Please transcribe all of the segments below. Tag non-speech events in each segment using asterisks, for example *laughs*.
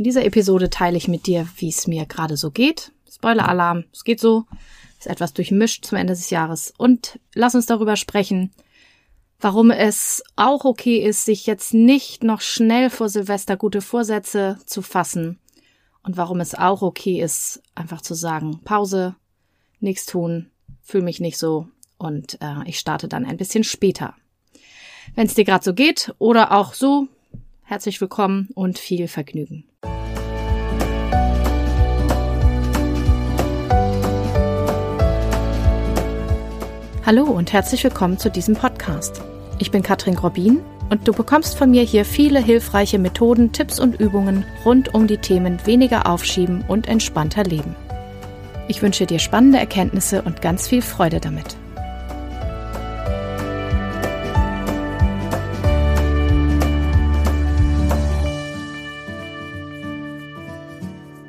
In dieser Episode teile ich mit dir, wie es mir gerade so geht. Spoiler-Alarm, es geht so, ist etwas durchmischt zum Ende des Jahres. Und lass uns darüber sprechen, warum es auch okay ist, sich jetzt nicht noch schnell vor Silvester gute Vorsätze zu fassen und warum es auch okay ist, einfach zu sagen, Pause, nichts tun, fühle mich nicht so und äh, ich starte dann ein bisschen später. Wenn es dir gerade so geht oder auch so, herzlich willkommen und viel Vergnügen. Hallo und herzlich willkommen zu diesem Podcast. Ich bin Katrin Grobin und du bekommst von mir hier viele hilfreiche Methoden, Tipps und Übungen rund um die Themen weniger aufschieben und entspannter leben. Ich wünsche dir spannende Erkenntnisse und ganz viel Freude damit.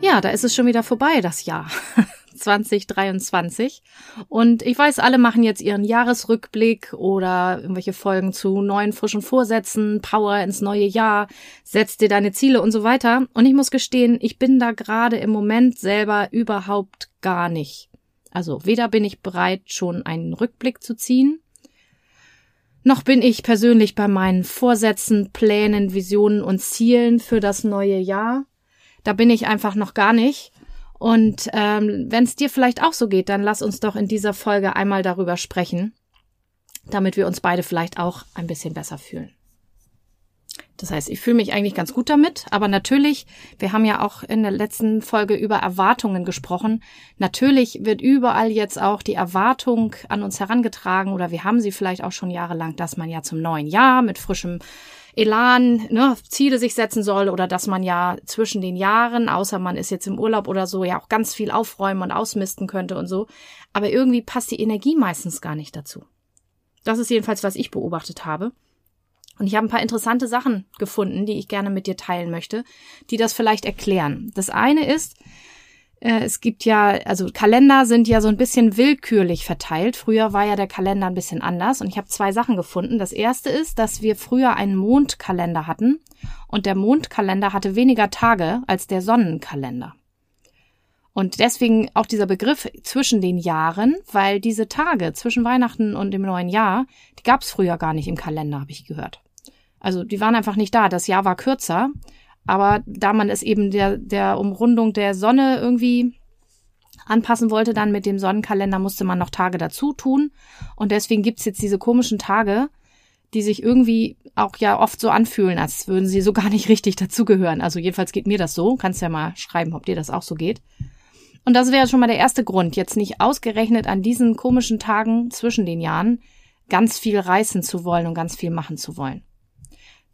Ja, da ist es schon wieder vorbei, das Jahr. *laughs* 2023. Und ich weiß, alle machen jetzt ihren Jahresrückblick oder irgendwelche Folgen zu neuen frischen Vorsätzen, Power ins neue Jahr, setz dir deine Ziele und so weiter. Und ich muss gestehen, ich bin da gerade im Moment selber überhaupt gar nicht. Also weder bin ich bereit, schon einen Rückblick zu ziehen, noch bin ich persönlich bei meinen Vorsätzen, Plänen, Visionen und Zielen für das neue Jahr. Da bin ich einfach noch gar nicht. Und ähm, wenn es dir vielleicht auch so geht, dann lass uns doch in dieser Folge einmal darüber sprechen, damit wir uns beide vielleicht auch ein bisschen besser fühlen. Das heißt, ich fühle mich eigentlich ganz gut damit, aber natürlich, wir haben ja auch in der letzten Folge über Erwartungen gesprochen. Natürlich wird überall jetzt auch die Erwartung an uns herangetragen oder wir haben sie vielleicht auch schon jahrelang, dass man ja zum neuen Jahr mit frischem Elan, ne, Ziele sich setzen soll oder dass man ja zwischen den Jahren, außer man ist jetzt im Urlaub oder so, ja auch ganz viel aufräumen und ausmisten könnte und so. Aber irgendwie passt die Energie meistens gar nicht dazu. Das ist jedenfalls, was ich beobachtet habe. Und ich habe ein paar interessante Sachen gefunden, die ich gerne mit dir teilen möchte, die das vielleicht erklären. Das eine ist, es gibt ja, also Kalender sind ja so ein bisschen willkürlich verteilt. Früher war ja der Kalender ein bisschen anders und ich habe zwei Sachen gefunden. Das erste ist, dass wir früher einen Mondkalender hatten und der Mondkalender hatte weniger Tage als der Sonnenkalender. Und deswegen auch dieser Begriff zwischen den Jahren, weil diese Tage zwischen Weihnachten und dem neuen Jahr, die gab es früher gar nicht im Kalender, habe ich gehört. Also die waren einfach nicht da. Das Jahr war kürzer aber da man es eben der, der Umrundung der Sonne irgendwie anpassen wollte, dann mit dem Sonnenkalender musste man noch Tage dazu tun. Und deswegen gibt's jetzt diese komischen Tage, die sich irgendwie auch ja oft so anfühlen, als würden sie so gar nicht richtig dazugehören. Also jedenfalls geht mir das so. Kannst ja mal schreiben, ob dir das auch so geht. Und das wäre schon mal der erste Grund, jetzt nicht ausgerechnet an diesen komischen Tagen zwischen den Jahren ganz viel reißen zu wollen und ganz viel machen zu wollen.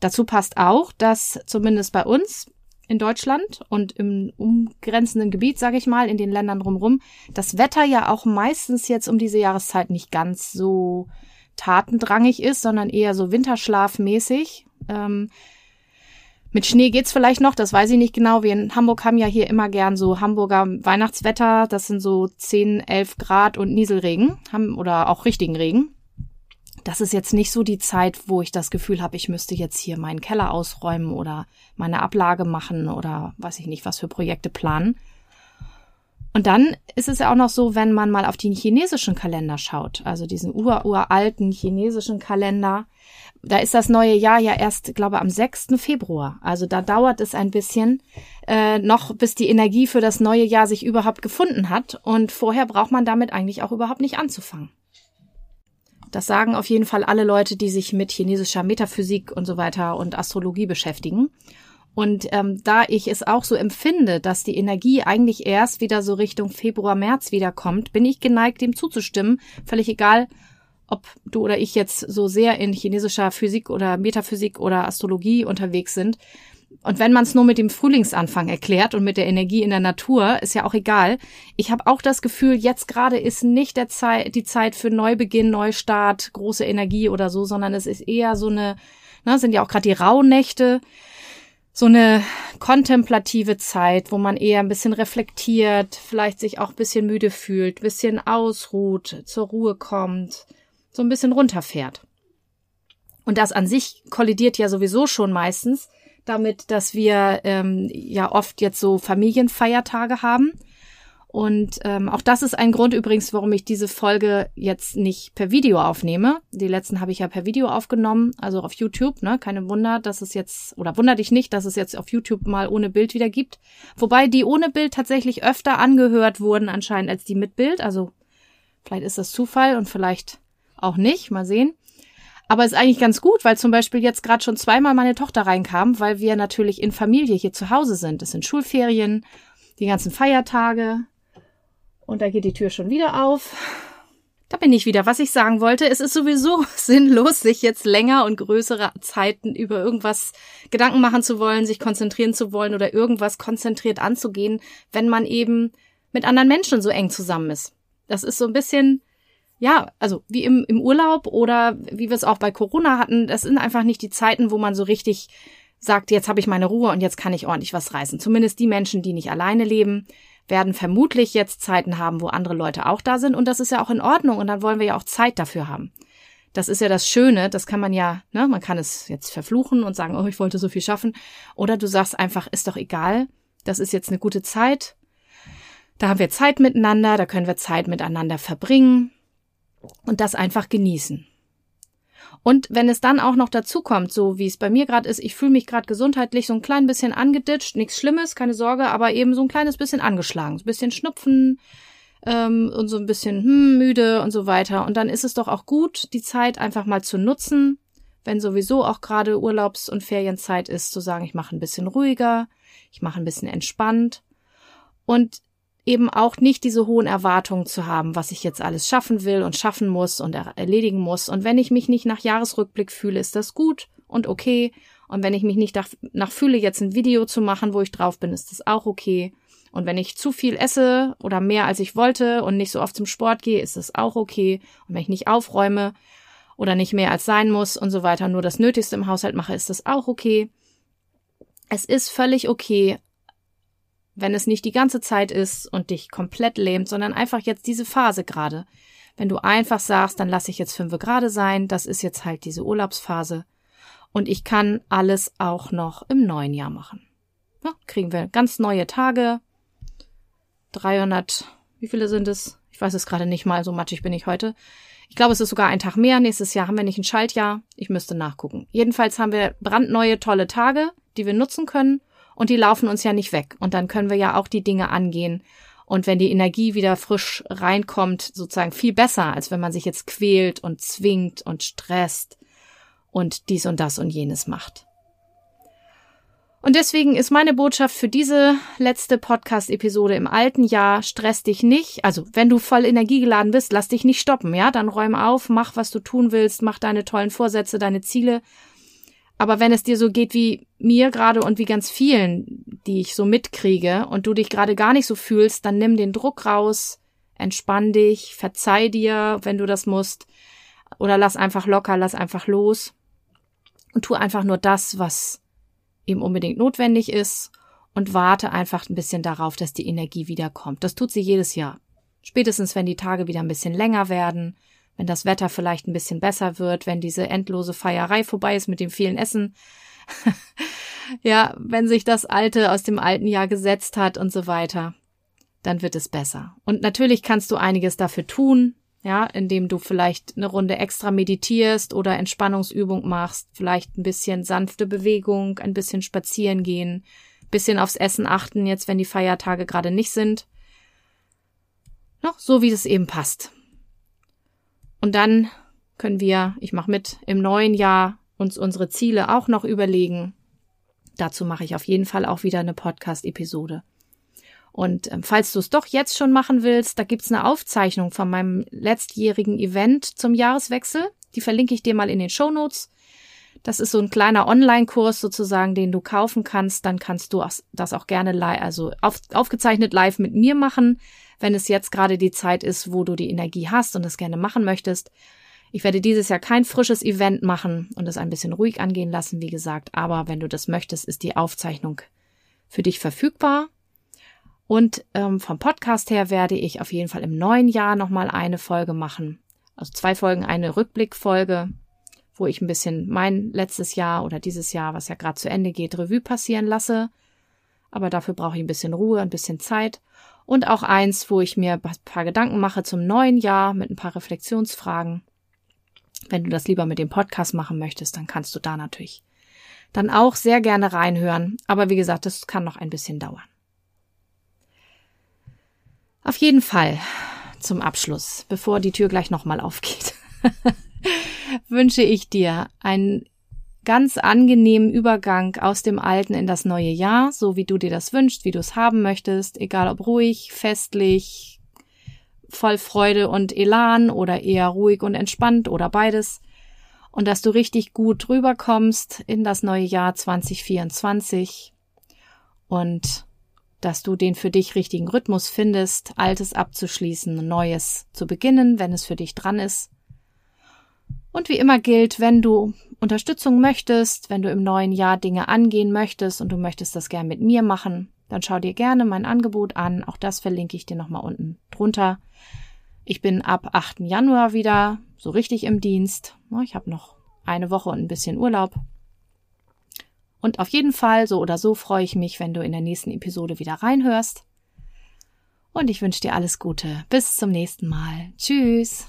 Dazu passt auch, dass zumindest bei uns in Deutschland und im umgrenzenden Gebiet, sage ich mal, in den Ländern drumherum, das Wetter ja auch meistens jetzt um diese Jahreszeit nicht ganz so tatendrangig ist, sondern eher so winterschlafmäßig. Ähm, mit Schnee geht's vielleicht noch, das weiß ich nicht genau. Wir in Hamburg haben ja hier immer gern so Hamburger Weihnachtswetter. Das sind so 10, 11 Grad und Nieselregen haben, oder auch richtigen Regen das ist jetzt nicht so die Zeit, wo ich das Gefühl habe, ich müsste jetzt hier meinen Keller ausräumen oder meine Ablage machen oder weiß ich nicht, was für Projekte planen. Und dann ist es ja auch noch so, wenn man mal auf den chinesischen Kalender schaut, also diesen ururalten chinesischen Kalender, da ist das neue Jahr ja erst, glaube am 6. Februar. Also da dauert es ein bisschen äh, noch, bis die Energie für das neue Jahr sich überhaupt gefunden hat. Und vorher braucht man damit eigentlich auch überhaupt nicht anzufangen. Das sagen auf jeden Fall alle Leute, die sich mit chinesischer Metaphysik und so weiter und Astrologie beschäftigen. Und ähm, da ich es auch so empfinde, dass die Energie eigentlich erst wieder so Richtung Februar, März wiederkommt, bin ich geneigt, dem zuzustimmen. Völlig egal, ob du oder ich jetzt so sehr in chinesischer Physik oder Metaphysik oder Astrologie unterwegs sind. Und wenn man es nur mit dem Frühlingsanfang erklärt und mit der Energie in der Natur, ist ja auch egal. Ich habe auch das Gefühl, jetzt gerade ist nicht der Zeit, die Zeit für Neubeginn, Neustart, große Energie oder so, sondern es ist eher so eine, ne, sind ja auch gerade die Rauhnächte, so eine kontemplative Zeit, wo man eher ein bisschen reflektiert, vielleicht sich auch ein bisschen müde fühlt, bisschen ausruht, zur Ruhe kommt, so ein bisschen runterfährt. Und das an sich kollidiert ja sowieso schon meistens damit, dass wir ähm, ja oft jetzt so Familienfeiertage haben. Und ähm, auch das ist ein Grund übrigens, warum ich diese Folge jetzt nicht per Video aufnehme. Die letzten habe ich ja per Video aufgenommen, also auf YouTube. Ne? Keine Wunder, dass es jetzt, oder wunder dich nicht, dass es jetzt auf YouTube mal ohne Bild wieder gibt. Wobei die ohne Bild tatsächlich öfter angehört wurden anscheinend als die mit Bild. Also vielleicht ist das Zufall und vielleicht auch nicht. Mal sehen. Aber ist eigentlich ganz gut, weil zum Beispiel jetzt gerade schon zweimal meine Tochter reinkam, weil wir natürlich in Familie hier zu Hause sind. Es sind Schulferien, die ganzen Feiertage. Und da geht die Tür schon wieder auf. Da bin ich wieder. Was ich sagen wollte, es ist sowieso *laughs* sinnlos, sich jetzt länger und größere Zeiten über irgendwas Gedanken machen zu wollen, sich konzentrieren zu wollen oder irgendwas konzentriert anzugehen, wenn man eben mit anderen Menschen so eng zusammen ist. Das ist so ein bisschen, ja, also wie im, im Urlaub oder wie wir es auch bei Corona hatten, das sind einfach nicht die Zeiten, wo man so richtig sagt, jetzt habe ich meine Ruhe und jetzt kann ich ordentlich was reißen. Zumindest die Menschen, die nicht alleine leben werden vermutlich jetzt Zeiten haben, wo andere Leute auch da sind und das ist ja auch in Ordnung und dann wollen wir ja auch Zeit dafür haben. Das ist ja das Schöne, das kann man ja, ne, man kann es jetzt verfluchen und sagen, oh, ich wollte so viel schaffen. Oder du sagst einfach, ist doch egal, das ist jetzt eine gute Zeit. Da haben wir Zeit miteinander, da können wir Zeit miteinander verbringen und das einfach genießen. Und wenn es dann auch noch dazu kommt, so wie es bei mir gerade ist, ich fühle mich gerade gesundheitlich so ein klein bisschen angeditscht, nichts Schlimmes, keine Sorge, aber eben so ein kleines bisschen angeschlagen, so ein bisschen Schnupfen ähm, und so ein bisschen hm, müde und so weiter. Und dann ist es doch auch gut, die Zeit einfach mal zu nutzen, wenn sowieso auch gerade Urlaubs- und Ferienzeit ist, zu sagen, ich mache ein bisschen ruhiger, ich mache ein bisschen entspannt. Und eben auch nicht diese hohen Erwartungen zu haben, was ich jetzt alles schaffen will und schaffen muss und erledigen muss. Und wenn ich mich nicht nach Jahresrückblick fühle, ist das gut und okay. Und wenn ich mich nicht nach, nach fühle, jetzt ein Video zu machen, wo ich drauf bin, ist das auch okay. Und wenn ich zu viel esse oder mehr als ich wollte und nicht so oft zum Sport gehe, ist das auch okay. Und wenn ich nicht aufräume oder nicht mehr als sein muss und so weiter, nur das Nötigste im Haushalt mache, ist das auch okay. Es ist völlig okay, wenn es nicht die ganze Zeit ist und dich komplett lähmt, sondern einfach jetzt diese Phase gerade. Wenn du einfach sagst, dann lasse ich jetzt fünf Grade sein, das ist jetzt halt diese Urlaubsphase. Und ich kann alles auch noch im neuen Jahr machen. Ja, kriegen wir ganz neue Tage. 300, wie viele sind es? Ich weiß es gerade nicht mal, so matschig bin ich heute. Ich glaube, es ist sogar ein Tag mehr. Nächstes Jahr haben wir nicht ein Schaltjahr. Ich müsste nachgucken. Jedenfalls haben wir brandneue, tolle Tage, die wir nutzen können und die laufen uns ja nicht weg. Und dann können wir ja auch die Dinge angehen. Und wenn die Energie wieder frisch reinkommt, sozusagen viel besser, als wenn man sich jetzt quält und zwingt und stresst und dies und das und jenes macht. Und deswegen ist meine Botschaft für diese letzte Podcast-Episode im alten Jahr, stress dich nicht. Also, wenn du voll energiegeladen bist, lass dich nicht stoppen, ja? Dann räum auf, mach, was du tun willst, mach deine tollen Vorsätze, deine Ziele aber wenn es dir so geht wie mir gerade und wie ganz vielen, die ich so mitkriege und du dich gerade gar nicht so fühlst, dann nimm den Druck raus, entspann dich, verzeih dir, wenn du das musst, oder lass einfach locker, lass einfach los und tu einfach nur das, was eben unbedingt notwendig ist und warte einfach ein bisschen darauf, dass die Energie wiederkommt. Das tut sie jedes Jahr. Spätestens, wenn die Tage wieder ein bisschen länger werden, wenn das Wetter vielleicht ein bisschen besser wird, wenn diese endlose Feierei vorbei ist mit dem vielen Essen. *laughs* ja, wenn sich das Alte aus dem alten Jahr gesetzt hat und so weiter, dann wird es besser. Und natürlich kannst du einiges dafür tun, ja, indem du vielleicht eine Runde extra meditierst oder Entspannungsübung machst, vielleicht ein bisschen sanfte Bewegung, ein bisschen spazieren gehen, bisschen aufs Essen achten, jetzt wenn die Feiertage gerade nicht sind. Noch so wie es eben passt. Und dann können wir, ich mache mit, im neuen Jahr uns unsere Ziele auch noch überlegen. Dazu mache ich auf jeden Fall auch wieder eine Podcast-Episode. Und ähm, falls du es doch jetzt schon machen willst, da gibt's eine Aufzeichnung von meinem letztjährigen Event zum Jahreswechsel. Die verlinke ich dir mal in den Show Notes. Das ist so ein kleiner Online-Kurs sozusagen, den du kaufen kannst. Dann kannst du das auch gerne live, also auf, aufgezeichnet live mit mir machen wenn es jetzt gerade die Zeit ist, wo du die Energie hast und es gerne machen möchtest. Ich werde dieses Jahr kein frisches Event machen und es ein bisschen ruhig angehen lassen, wie gesagt, aber wenn du das möchtest, ist die Aufzeichnung für dich verfügbar. Und ähm, vom Podcast her werde ich auf jeden Fall im neuen Jahr nochmal eine Folge machen. Also zwei Folgen, eine Rückblickfolge wo ich ein bisschen mein letztes Jahr oder dieses Jahr, was ja gerade zu Ende geht, Revue passieren lasse. Aber dafür brauche ich ein bisschen Ruhe, ein bisschen Zeit. Und auch eins, wo ich mir ein paar Gedanken mache zum neuen Jahr mit ein paar Reflexionsfragen. Wenn du das lieber mit dem Podcast machen möchtest, dann kannst du da natürlich dann auch sehr gerne reinhören. Aber wie gesagt, das kann noch ein bisschen dauern. Auf jeden Fall zum Abschluss, bevor die Tür gleich nochmal aufgeht, *laughs* wünsche ich dir einen ganz angenehmen Übergang aus dem alten in das neue Jahr, so wie du dir das wünschst, wie du es haben möchtest, egal ob ruhig, festlich, voll Freude und Elan oder eher ruhig und entspannt oder beides. Und dass du richtig gut rüberkommst in das neue Jahr 2024 und dass du den für dich richtigen Rhythmus findest, Altes abzuschließen, Neues zu beginnen, wenn es für dich dran ist. Und wie immer gilt, wenn du Unterstützung möchtest, wenn du im neuen Jahr Dinge angehen möchtest und du möchtest das gern mit mir machen, dann schau dir gerne mein Angebot an. Auch das verlinke ich dir nochmal unten drunter. Ich bin ab 8. Januar wieder so richtig im Dienst. Ich habe noch eine Woche und ein bisschen Urlaub. Und auf jeden Fall, so oder so, freue ich mich, wenn du in der nächsten Episode wieder reinhörst. Und ich wünsche dir alles Gute. Bis zum nächsten Mal. Tschüss.